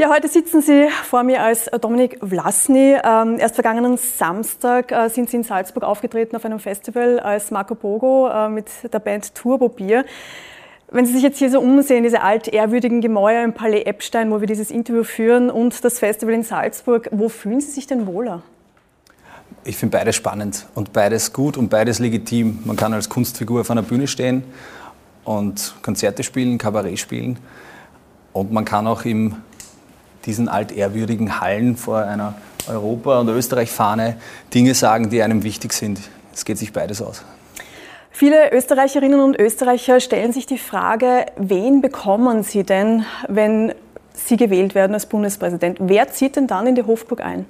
Ja, heute sitzen Sie vor mir als Dominik Vlasny. Ähm, erst vergangenen Samstag äh, sind Sie in Salzburg aufgetreten auf einem Festival als Marco Pogo äh, mit der Band Turbo Bier. Wenn Sie sich jetzt hier so umsehen, diese altehrwürdigen Gemäuer im Palais Epstein, wo wir dieses Interview führen, und das Festival in Salzburg, wo fühlen Sie sich denn wohler? Ich finde beides spannend und beides gut und beides legitim. Man kann als Kunstfigur auf einer Bühne stehen und Konzerte spielen, Kabarett spielen. Und man kann auch im diesen altehrwürdigen Hallen vor einer Europa- und Österreich-Fahne Dinge sagen, die einem wichtig sind. Es geht sich beides aus. Viele Österreicherinnen und Österreicher stellen sich die Frage, wen bekommen sie denn, wenn sie gewählt werden als Bundespräsident? Wer zieht denn dann in die Hofburg ein?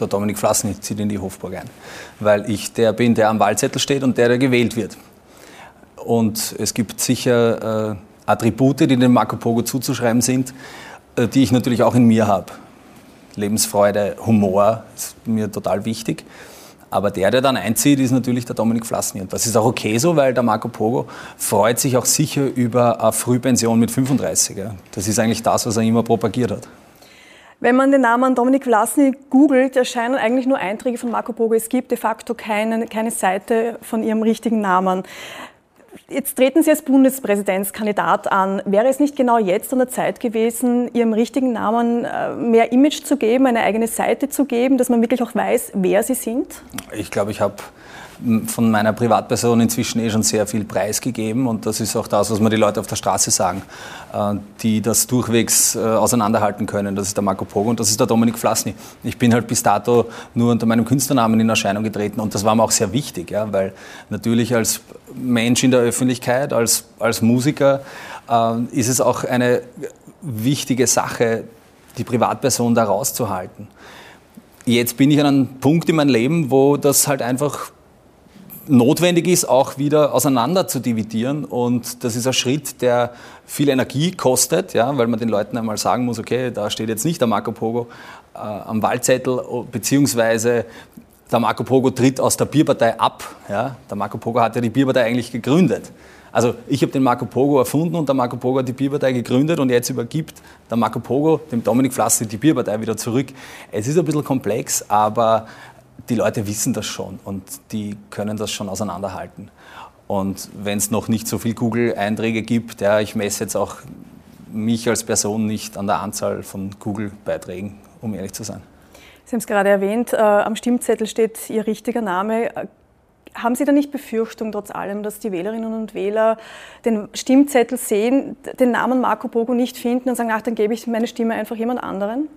Der Dominik Flassny zieht in die Hofburg ein, weil ich der bin, der am Wahlzettel steht und der, der gewählt wird. Und es gibt sicher äh, Attribute, die dem Marco Pogo zuzuschreiben sind, die ich natürlich auch in mir habe. Lebensfreude, Humor ist mir total wichtig. Aber der, der dann einzieht, ist natürlich der Dominik Flassny. Und das ist auch okay so, weil der Marco Pogo freut sich auch sicher über eine Frühpension mit 35. Das ist eigentlich das, was er immer propagiert hat. Wenn man den Namen Dominik Vlasny googelt, erscheinen eigentlich nur Einträge von Marco Pogo. Es gibt de facto keine, keine Seite von ihrem richtigen Namen. Jetzt treten Sie als Bundespräsidentskandidat an. Wäre es nicht genau jetzt an der Zeit gewesen, Ihrem richtigen Namen äh, mehr Image zu geben, eine eigene Seite zu geben, dass man wirklich auch weiß, wer Sie sind? Ich glaube, ich habe von meiner Privatperson inzwischen eh schon sehr viel preisgegeben und das ist auch das, was mir die Leute auf der Straße sagen, äh, die das durchwegs äh, auseinanderhalten können. Das ist der Marco Pogo und das ist der Dominik Flassny. Ich bin halt bis dato nur unter meinem Künstlernamen in Erscheinung getreten und das war mir auch sehr wichtig, ja, weil natürlich als Mensch in der Öffentlichkeit, als, als Musiker äh, ist es auch eine wichtige Sache, die Privatperson da rauszuhalten. Jetzt bin ich an einem Punkt in meinem Leben, wo das halt einfach notwendig ist, auch wieder auseinander zu dividieren. Und das ist ein Schritt, der viel Energie kostet, ja, weil man den Leuten einmal sagen muss, okay, da steht jetzt nicht der Marco Pogo äh, am Wahlzettel, beziehungsweise der Marco Pogo tritt aus der Bierpartei ab. Ja. Der Marco Pogo hat ja die Bierpartei eigentlich gegründet. Also ich habe den Marco Pogo erfunden und der Marco Pogo hat die Bierpartei gegründet und jetzt übergibt der Marco Pogo dem Dominik Flassi die Bierpartei wieder zurück. Es ist ein bisschen komplex, aber die Leute wissen das schon und die können das schon auseinanderhalten. Und wenn es noch nicht so viel Google-Einträge gibt, ja, ich messe jetzt auch mich als Person nicht an der Anzahl von Google-Beiträgen, um ehrlich zu sein. Sie haben es gerade erwähnt, äh, am Stimmzettel steht Ihr richtiger Name. Haben Sie da nicht Befürchtung, trotz allem, dass die Wählerinnen und Wähler den Stimmzettel sehen, den Namen Marco Bogo nicht finden und sagen, ach, dann gebe ich meine Stimme einfach jemand anderen?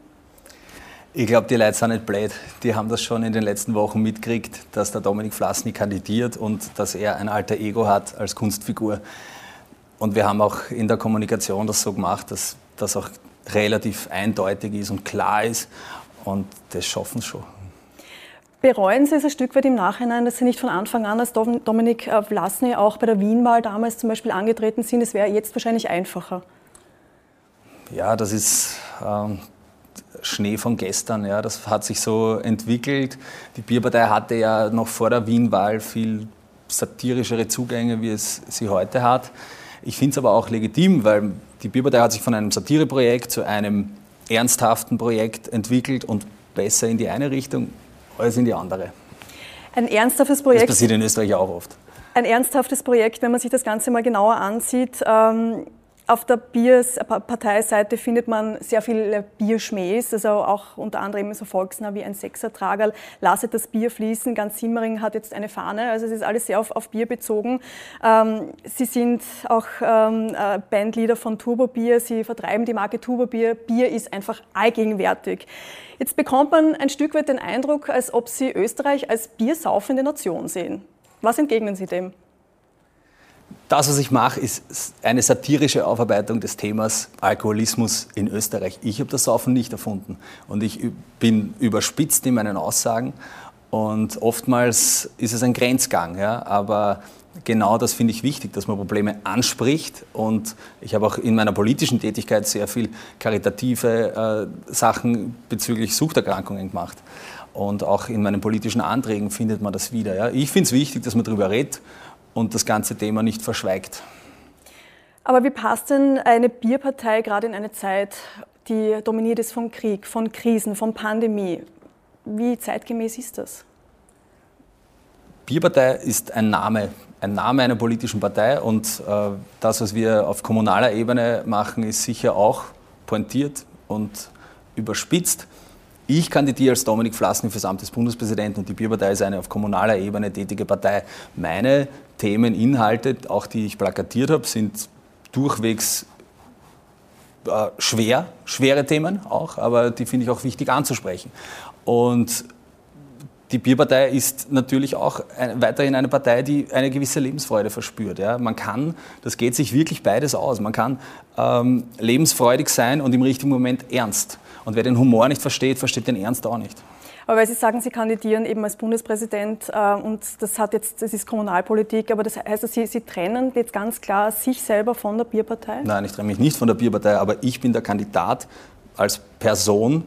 Ich glaube, die Leute sind nicht blöd. Die haben das schon in den letzten Wochen mitgekriegt, dass der Dominik Flassny kandidiert und dass er ein alter Ego hat als Kunstfigur. Und wir haben auch in der Kommunikation das so gemacht, dass das auch relativ eindeutig ist und klar ist. Und das schaffen sie schon. Bereuen Sie es ein Stück weit im Nachhinein, dass Sie nicht von Anfang an als Dominik Vlasny auch bei der Wienwahl damals zum Beispiel angetreten sind? Es wäre jetzt wahrscheinlich einfacher. Ja, das ist ähm, Schnee von gestern. Ja, das hat sich so entwickelt. Die Bierpartei hatte ja noch vor der Wienwahl viel satirischere Zugänge, wie es sie heute hat. Ich finde es aber auch legitim, weil die Bierpartei hat sich von einem Satireprojekt zu einem ernsthaften Projekt entwickelt und besser in die eine Richtung als in die andere. Ein ernsthaftes Projekt. Das passiert in Österreich auch oft. Ein ernsthaftes Projekt, wenn man sich das Ganze mal genauer ansieht. Ähm auf der Bierparteiseite findet man sehr viele Bierschmähs, also auch unter anderem so volksnah wie ein Sechsertragerl, lasset das Bier fließen. Ganz Simmering hat jetzt eine Fahne, also es ist alles sehr auf, auf Bier bezogen. Ähm, sie sind auch ähm, äh, Bandleader von Turbo Bier, sie vertreiben die Marke Turbo Bier. Bier ist einfach allgegenwärtig. Jetzt bekommt man ein Stück weit den Eindruck, als ob sie Österreich als biersaufende Nation sehen. Was entgegnen Sie dem? Das, was ich mache, ist eine satirische Aufarbeitung des Themas Alkoholismus in Österreich. Ich habe das Saufen nicht erfunden und ich bin überspitzt in meinen Aussagen und oftmals ist es ein Grenzgang, ja, aber genau das finde ich wichtig, dass man Probleme anspricht und ich habe auch in meiner politischen Tätigkeit sehr viel karitative äh, Sachen bezüglich Suchterkrankungen gemacht. Und auch in meinen politischen Anträgen findet man das wieder. Ja. Ich finde es wichtig, dass man darüber redet und das ganze Thema nicht verschweigt. Aber wie passt denn eine Bierpartei gerade in eine Zeit, die dominiert ist von Krieg, von Krisen, von Pandemie. Wie zeitgemäß ist das? Bierpartei ist ein Name, ein Name einer politischen Partei und äh, das, was wir auf kommunaler Ebene machen, ist sicher auch pointiert und überspitzt. Ich kandidiere als Dominik Flassny fürs Amt des Bundespräsidenten und die Bierpartei ist eine auf kommunaler Ebene tätige Partei. Meine Themen, Inhalte, auch die ich plakatiert habe, sind durchwegs äh, schwer, schwere Themen auch, aber die finde ich auch wichtig anzusprechen. Und die Bierpartei ist natürlich auch weiterhin eine Partei, die eine gewisse Lebensfreude verspürt. Ja. Man kann, das geht sich wirklich beides aus. Man kann ähm, lebensfreudig sein und im richtigen Moment ernst. Und wer den Humor nicht versteht, versteht den Ernst auch nicht. Aber weil Sie sagen, Sie kandidieren eben als Bundespräsident äh, und das hat jetzt, das ist Kommunalpolitik, aber das heißt, Sie, Sie trennen jetzt ganz klar sich selber von der Bierpartei? Nein, ich trenne mich nicht von der Bierpartei, aber ich bin der Kandidat als Person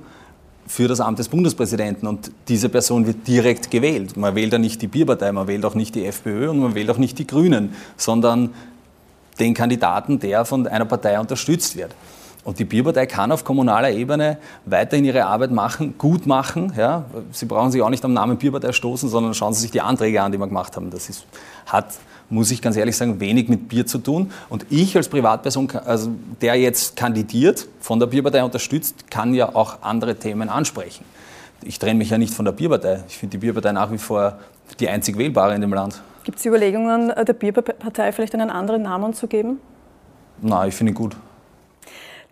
für das Amt des Bundespräsidenten und diese Person wird direkt gewählt. Man wählt ja nicht die Bierpartei, man wählt auch nicht die FPÖ und man wählt auch nicht die Grünen, sondern den Kandidaten, der von einer Partei unterstützt wird. Und die Bierpartei kann auf kommunaler Ebene weiterhin ihre Arbeit machen, gut machen. Ja. Sie brauchen sich auch nicht am Namen Bierpartei stoßen, sondern schauen Sie sich die Anträge an, die wir gemacht haben. Das ist, hat, muss ich ganz ehrlich sagen, wenig mit Bier zu tun. Und ich als Privatperson, also der jetzt kandidiert, von der Bierpartei unterstützt, kann ja auch andere Themen ansprechen. Ich trenne mich ja nicht von der Bierpartei. Ich finde die Bierpartei nach wie vor die einzig wählbare in dem Land. Gibt es Überlegungen, der Bierpartei vielleicht einen anderen Namen zu geben? Nein, ich finde ihn gut.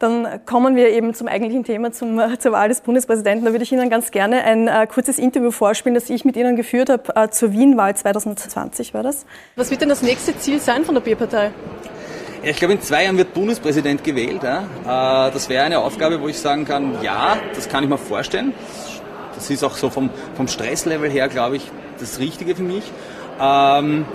Dann kommen wir eben zum eigentlichen Thema, zum, äh, zur Wahl des Bundespräsidenten. Da würde ich Ihnen ganz gerne ein äh, kurzes Interview vorspielen, das ich mit Ihnen geführt habe äh, zur Wien-Wahl 2020 war das. Was wird denn das nächste Ziel sein von der Bierpartei? Ich glaube, in zwei Jahren wird Bundespräsident gewählt. Ja. Äh, das wäre eine Aufgabe, wo ich sagen kann, ja, das kann ich mir vorstellen. Das ist auch so vom, vom Stresslevel her, glaube ich, das Richtige für mich. Ähm,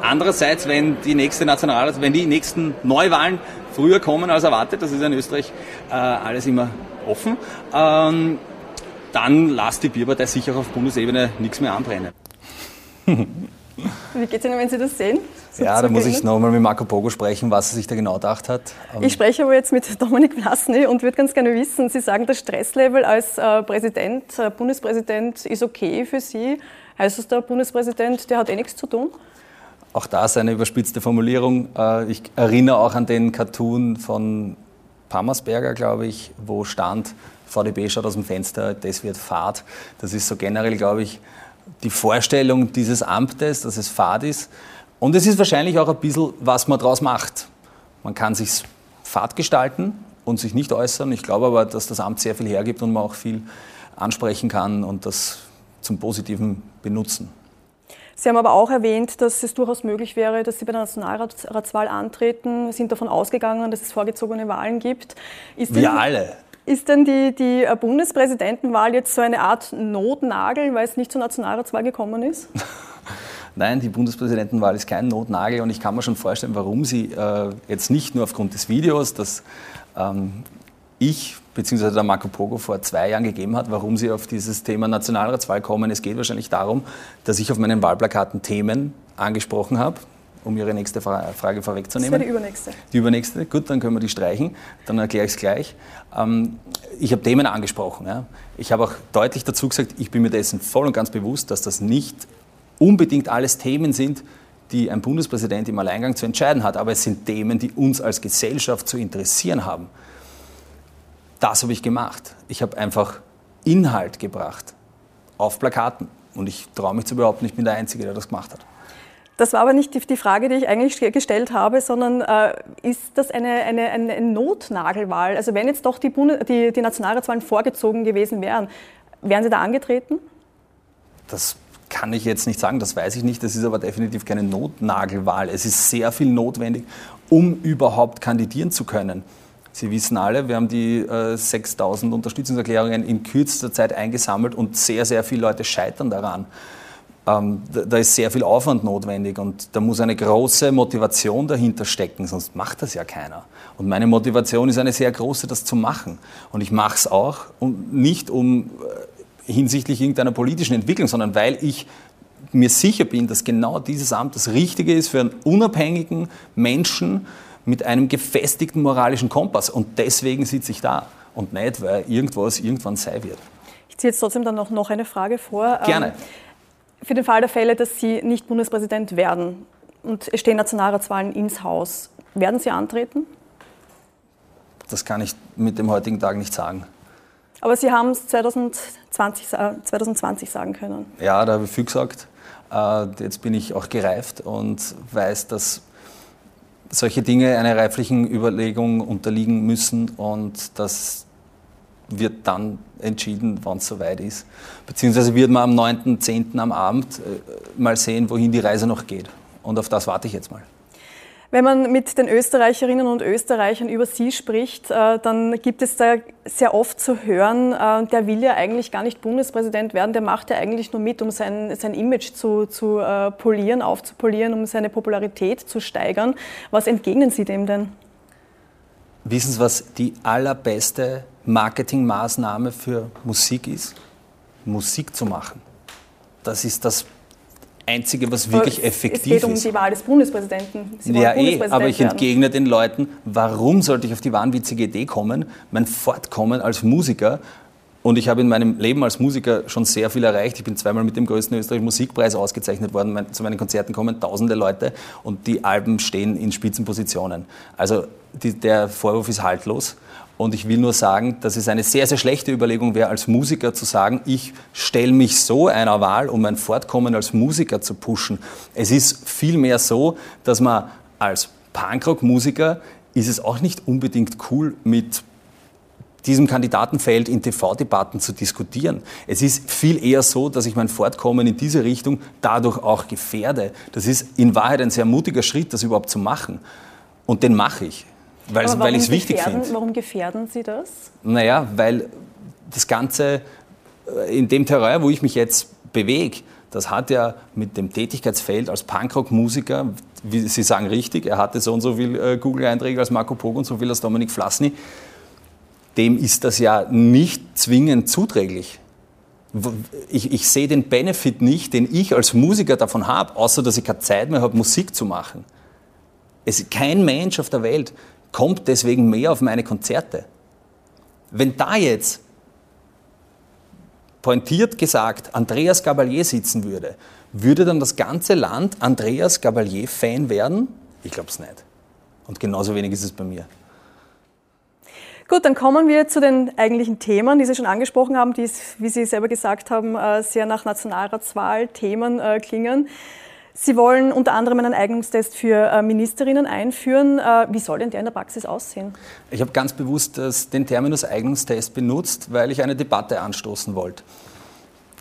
andererseits, wenn die nächste National, wenn die nächsten Neuwahlen früher kommen als erwartet. Das ist in Österreich äh, alles immer offen. Ähm, dann lasst die Bierpartei sicher auf Bundesebene nichts mehr anbrennen. Wie geht es Ihnen, wenn Sie das sehen? So ja, da muss ich nochmal mit Marco Pogo sprechen, was er sich da genau gedacht hat. Ich spreche aber jetzt mit Dominik Vlasny und würde ganz gerne wissen, Sie sagen, das Stresslevel als äh, Präsident, äh, Bundespräsident ist okay für Sie. Heißt das, der Bundespräsident, der hat eh nichts zu tun? Auch das eine überspitzte Formulierung. Äh, ich erinnere auch an den Cartoon von Pammersberger, glaube ich, wo stand, VDB schaut aus dem Fenster, das wird Fahrt. Das ist so generell, glaube ich, die Vorstellung dieses Amtes, dass es Fahrt ist. Und es ist wahrscheinlich auch ein bisschen, was man daraus macht. Man kann sich Fahrt gestalten und sich nicht äußern. Ich glaube aber, dass das Amt sehr viel hergibt und man auch viel ansprechen kann und das zum Positiven benutzen. Sie haben aber auch erwähnt, dass es durchaus möglich wäre, dass Sie bei der Nationalratswahl antreten. Sie sind davon ausgegangen, dass es vorgezogene Wahlen gibt. Ist Wir alle. Ist denn die, die äh, Bundespräsidentenwahl jetzt so eine Art Notnagel, weil es nicht zur Nationalratswahl gekommen ist? Nein, die Bundespräsidentenwahl ist kein Notnagel und ich kann mir schon vorstellen, warum sie äh, jetzt nicht nur aufgrund des Videos, das ähm, ich bzw. der Marco Pogo vor zwei Jahren gegeben hat, warum sie auf dieses Thema Nationalratswahl kommen. Es geht wahrscheinlich darum, dass ich auf meinen Wahlplakaten Themen angesprochen habe, um Ihre nächste Frage vorwegzunehmen. Das wäre die übernächste. Die übernächste, gut, dann können wir die streichen, dann erkläre ich es gleich. Ähm, ich habe Themen angesprochen. Ja. Ich habe auch deutlich dazu gesagt, ich bin mir dessen voll und ganz bewusst, dass das nicht unbedingt alles Themen sind, die ein Bundespräsident im Alleingang zu entscheiden hat, aber es sind Themen, die uns als Gesellschaft zu interessieren haben. Das habe ich gemacht. Ich habe einfach Inhalt gebracht auf Plakaten. Und ich traue mich zu behaupten, ich bin der Einzige, der das gemacht hat. Das war aber nicht die, die Frage, die ich eigentlich gestellt habe, sondern äh, ist das eine, eine, eine, Notnagelwahl? Also wenn jetzt doch die, die, die Nationalratswahlen vorgezogen gewesen wären, wären Sie da angetreten? Das kann ich jetzt nicht sagen, das weiß ich nicht. Das ist aber definitiv keine Notnagelwahl. Es ist sehr viel notwendig, um überhaupt kandidieren zu können. Sie wissen alle, wir haben die äh, 6000 Unterstützungserklärungen in kürzester Zeit eingesammelt und sehr, sehr viele Leute scheitern daran. Ähm, da, da, ist sehr viel Aufwand notwendig und da muss eine große Motivation dahinter stecken, sonst macht das ja keiner. Und meine Motivation ist eine sehr große, das zu machen. Und ich mache es auch, und nicht um äh, hinsichtlich irgendeiner politischen Entwicklung, sondern weil ich mir sicher bin, dass genau dieses Amt das Richtige ist für einen unabhängigen Menschen, mit einem gefestigten moralischen Kompass. Und deswegen sitze ich da. und nicht, weil irgendwas irgendwann sein wird. Ich ziehe jetzt trotzdem dann noch, noch eine Frage vor. Gerne. Ähm, für den Fall der Fälle, dass Sie nicht Bundespräsident werden und es stehen Nationalratswahlen ins Haus, werden Sie antreten? Das kann ich mit dem heutigen Tag nicht sagen. Aber Sie haben es 2020, 2020 sagen können. Ja, da habe ich viel gesagt. Äh, jetzt bin ich auch gereift und weiß, dass solche Dinge einer reiflichen Überlegung unterliegen müssen und das wird dann entschieden, wann es soweit ist. Beziehungsweise wird man am 9.10. am Abend äh, mal sehen, wohin die Reise noch geht. Und auf das warte ich jetzt mal. Wenn man mit den Österreicherinnen und Österreichern über Sie spricht, äh, dann gibt es da sehr oft zu hören, äh, der will ja eigentlich gar nicht Bundespräsident werden, der macht ja eigentlich nur mit, um sein, sein Image zu, zu äh, polieren, aufzupolieren, um seine Popularität zu steigern. Was entgegnen Sie dem denn? Wissen Sie, was die allerbeste Marketingmaßnahme für Musik ist? Musik zu machen. Das ist das Einzige, was wirklich aber effektiv ist. Es geht um die Wahl des Bundespräsidenten. Sie ja, eh, aber ich entgegne den Leuten, warum sollte ich auf die wahnwitzige Idee kommen, mein Fortkommen als Musiker und ich habe in meinem Leben als Musiker schon sehr viel erreicht. Ich bin zweimal mit dem größten österreichischen Musikpreis ausgezeichnet worden. Zu meinen Konzerten kommen tausende Leute und die Alben stehen in Spitzenpositionen. Also die, der Vorwurf ist haltlos. Und ich will nur sagen, dass es eine sehr, sehr schlechte Überlegung wäre, als Musiker zu sagen, ich stelle mich so einer Wahl, um mein Fortkommen als Musiker zu pushen. Es ist vielmehr so, dass man als Punkrock-Musiker ist es auch nicht unbedingt cool, mit diesem Kandidatenfeld in TV-Debatten zu diskutieren. Es ist viel eher so, dass ich mein Fortkommen in diese Richtung dadurch auch gefährde. Das ist in Wahrheit ein sehr mutiger Schritt, das überhaupt zu machen. Und den mache ich. Weil, weil ich es wichtig finde. Warum gefährden Sie das? Naja, weil das Ganze äh, in dem Terrain, wo ich mich jetzt bewege, das hat ja mit dem Tätigkeitsfeld als Punkrock-Musiker, wie Sie sagen richtig, er hatte so und so viel äh, Google-Einträge als Marco Pog und so viel als Dominik Flassny, dem ist das ja nicht zwingend zuträglich. Ich, ich sehe den Benefit nicht, den ich als Musiker davon habe, außer dass ich keine Zeit mehr habe, Musik zu machen. Es, kein Mensch auf der Welt kommt deswegen mehr auf meine Konzerte. Wenn da jetzt pointiert gesagt Andreas Gabalier sitzen würde, würde dann das ganze Land Andreas Gabalier-Fan werden? Ich glaube es nicht. Und genauso wenig ist es bei mir. Gut, dann kommen wir zu den eigentlichen Themen, die Sie schon angesprochen haben, die, wie Sie selber gesagt haben, äh, sehr nach Nationalratswahlthemen äh, klingen. Sie wollen unter anderem einen Eignungstest für äh, Ministerinnen einführen. Äh, wie soll denn der in der Praxis aussehen? Ich habe ganz bewusst den Terminus Eignungstest benutzt, weil ich eine Debatte anstoßen wollte.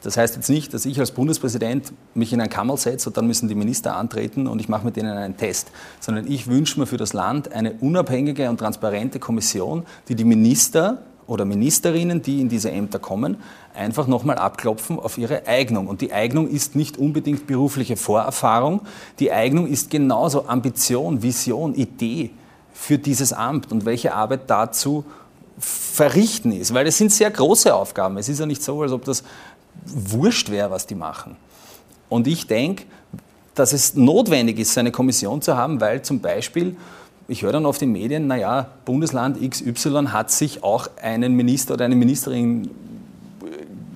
Das heißt jetzt nicht, dass ich als Bundespräsident mich in ein Kammer setze und dann müssen die Minister antreten und ich mache mit denen einen Test, sondern ich wünsche mir für das Land eine unabhängige und transparente Kommission, die die Minister oder Ministerinnen, die in diese Ämter kommen, einfach nochmal abklopfen auf ihre Eignung. Und die Eignung ist nicht unbedingt berufliche Vorerfahrung, die Eignung ist genauso Ambition, Vision, Idee für dieses Amt und welche Arbeit dazu verrichten ist. Weil es sind sehr große Aufgaben. Es ist ja nicht so, als ob das wurscht wäre, was die machen. Und ich denke, dass es notwendig ist, eine Kommission zu haben, weil zum Beispiel ich höre dann auf den Medien, naja, Bundesland XY hat sich auch einen Minister oder eine Ministerin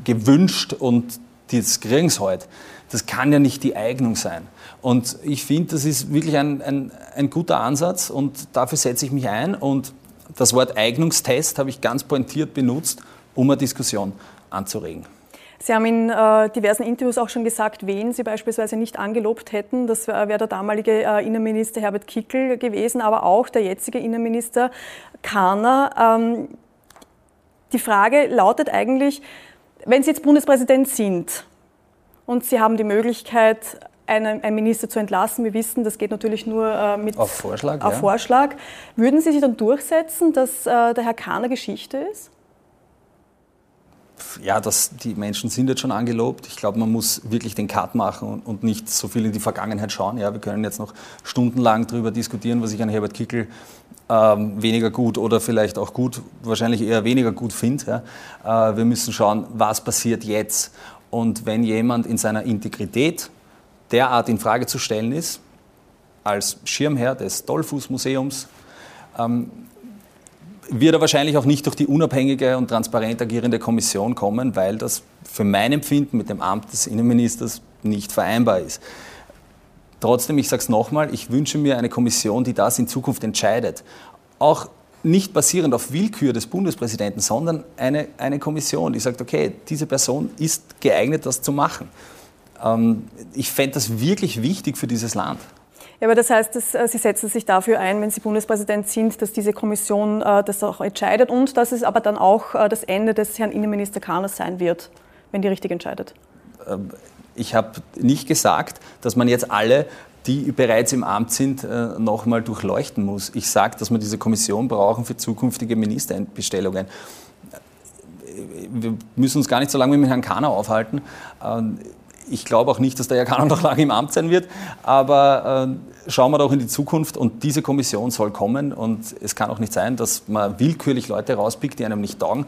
gewünscht und das kriegen sie heute. Das kann ja nicht die Eignung sein. Und ich finde, das ist wirklich ein, ein, ein guter Ansatz und dafür setze ich mich ein. Und das Wort Eignungstest habe ich ganz pointiert benutzt, um eine Diskussion anzuregen. Sie haben in äh, diversen Interviews auch schon gesagt, wen Sie beispielsweise nicht angelobt hätten. Das wäre der damalige äh, Innenminister Herbert Kickel gewesen, aber auch der jetzige Innenminister Kahner. Ähm, die Frage lautet eigentlich, wenn Sie jetzt Bundespräsident sind und Sie haben die Möglichkeit, einen, einen Minister zu entlassen, wir wissen, das geht natürlich nur äh, mit auf Vorschlag, auf ja. Vorschlag, würden Sie sich dann durchsetzen, dass äh, der Herr Kahner Geschichte ist? Ja, das, die Menschen sind jetzt schon angelobt. Ich glaube, man muss wirklich den Cut machen und, und, nicht so viel in die Vergangenheit schauen. Ja, wir können jetzt noch stundenlang darüber diskutieren, was ich an Herbert Kickel ähm, weniger gut oder vielleicht auch gut, wahrscheinlich eher weniger gut finde. Ja. Äh, wir müssen schauen, was passiert jetzt. Und wenn jemand in seiner Integrität derart in Frage zu stellen ist, als Schirmherr des Dollfuß-Museums, ähm, wird er wahrscheinlich auch nicht durch die unabhängige und transparent agierende Kommission kommen, weil das für mein Empfinden mit dem Amt des Innenministers nicht vereinbar ist. Trotzdem, ich sage es nochmal, ich wünsche mir eine Kommission, die das in Zukunft entscheidet. Auch nicht basierend auf Willkür des Bundespräsidenten, sondern eine, eine Kommission, die sagt, okay, diese Person ist geeignet, das zu machen. Ähm, ich fände das wirklich wichtig für dieses Land. Ja, aber das heißt, dass, äh, Sie setzen sich dafür ein, wenn Sie Bundespräsident sind, dass diese Kommission äh, das auch entscheidet und dass es aber dann auch äh, das Ende des Herrn Innenminister Kahners sein wird, wenn die richtig entscheidet. Ähm, ich habe nicht gesagt, dass man jetzt alle die bereits im Amt sind, nochmal durchleuchten muss. Ich sage, dass wir diese Kommission brauchen für zukünftige Ministerbestellungen. Wir müssen uns gar nicht so lange mit Herrn Kahner aufhalten. Ich glaube auch nicht, dass der Herr Kahner noch lange im Amt sein wird, aber äh, schauen wir doch in die Zukunft und diese Kommission soll kommen und es kann auch nicht sein, dass man willkürlich Leute rauspickt, die einem nicht taugen.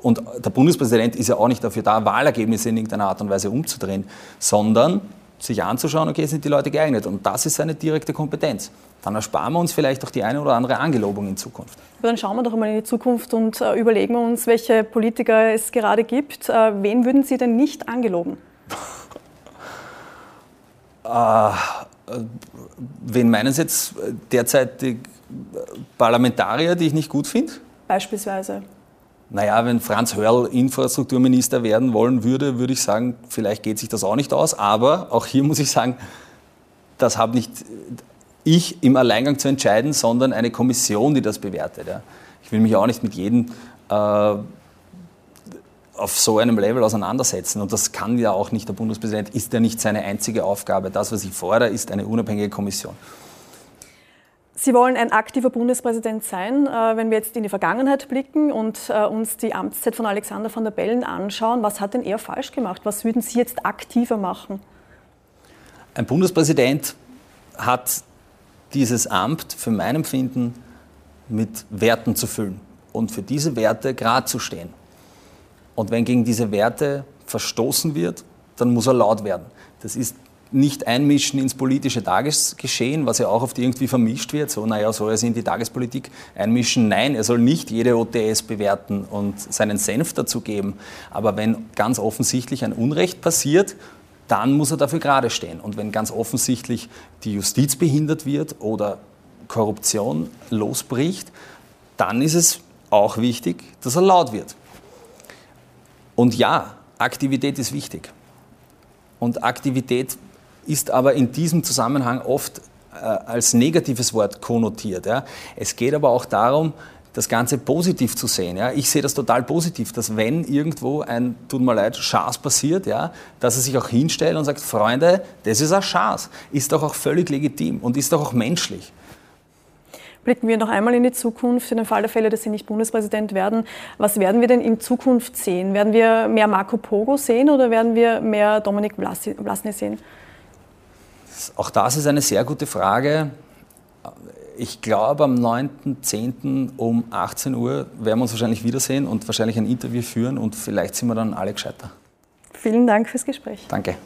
Und der Bundespräsident ist ja auch nicht dafür da, Wahlergebnisse in irgendeiner Art und Weise umzudrehen, sondern sich anzuschauen, okay, sind die Leute geeignet? Und das ist seine direkte Kompetenz. Dann ersparen wir uns vielleicht auch die eine oder andere Angelobung in Zukunft. Dann schauen wir doch mal in die Zukunft und äh, überlegen uns, welche Politiker es gerade gibt. Äh, wen würden Sie denn nicht angeloben? Äh, wen meinen Sie jetzt derzeit die Parlamentarier, die ich nicht gut finde? Beispielsweise. Naja, wenn Franz Hörl Infrastrukturminister werden wollen würde, würde ich sagen, vielleicht geht sich das auch nicht aus. Aber auch hier muss ich sagen, das habe nicht ich im Alleingang zu entscheiden, sondern eine Kommission, die das bewertet. Ja. Ich will mich auch nicht mit jedem äh, auf so einem Level auseinandersetzen. Und das kann ja auch nicht der Bundespräsident, ist ja nicht seine einzige Aufgabe. Das, was ich fordere, ist eine unabhängige Kommission. Sie wollen ein aktiver Bundespräsident sein. Äh, wenn wir jetzt in die Vergangenheit blicken und äh, uns die Amtszeit von Alexander von der Bellen anschauen, was hat denn er falsch gemacht? Was würden Sie jetzt aktiver machen? Ein Bundespräsident hat dieses Amt für mein Empfinden mit Werten zu füllen und für diese Werte gerade zu stehen. Und wenn gegen diese Werte verstoßen wird, dann muss er laut werden. Das ist nicht einmischen ins politische Tagesgeschehen, was ja auch oft irgendwie vermischt wird. So, naja, soll er sich in die Tagespolitik einmischen? Nein, er soll nicht jede OTS bewerten und seinen Senf dazu geben. Aber wenn ganz offensichtlich ein Unrecht passiert, dann muss er dafür gerade stehen. Und wenn ganz offensichtlich die Justiz behindert wird oder Korruption losbricht, dann ist es auch wichtig, dass er laut wird. Und ja, Aktivität ist wichtig. Und Aktivität ist aber in diesem Zusammenhang oft äh, als negatives Wort konnotiert. Ja. Es geht aber auch darum, das Ganze positiv zu sehen. Ja. Ich sehe das total positiv, dass wenn irgendwo ein, tut mir leid, Schaß passiert, ja, dass er sich auch hinstellt und sagt, Freunde, das ist ein Schaß. Ist doch auch völlig legitim und ist doch auch menschlich. Blicken wir noch einmal in die Zukunft, in dem Fall der Fälle, dass Sie nicht Bundespräsident werden. Was werden wir denn in Zukunft sehen? Werden wir mehr Marco Pogo sehen oder werden wir mehr Dominik Vlasny sehen? Auch das ist eine sehr gute Frage. Ich glaube, am 9.10. um 18 Uhr werden wir uns wahrscheinlich wiedersehen und wahrscheinlich ein Interview führen und vielleicht sind wir dann alle gescheiter. Vielen Dank fürs Gespräch. Danke.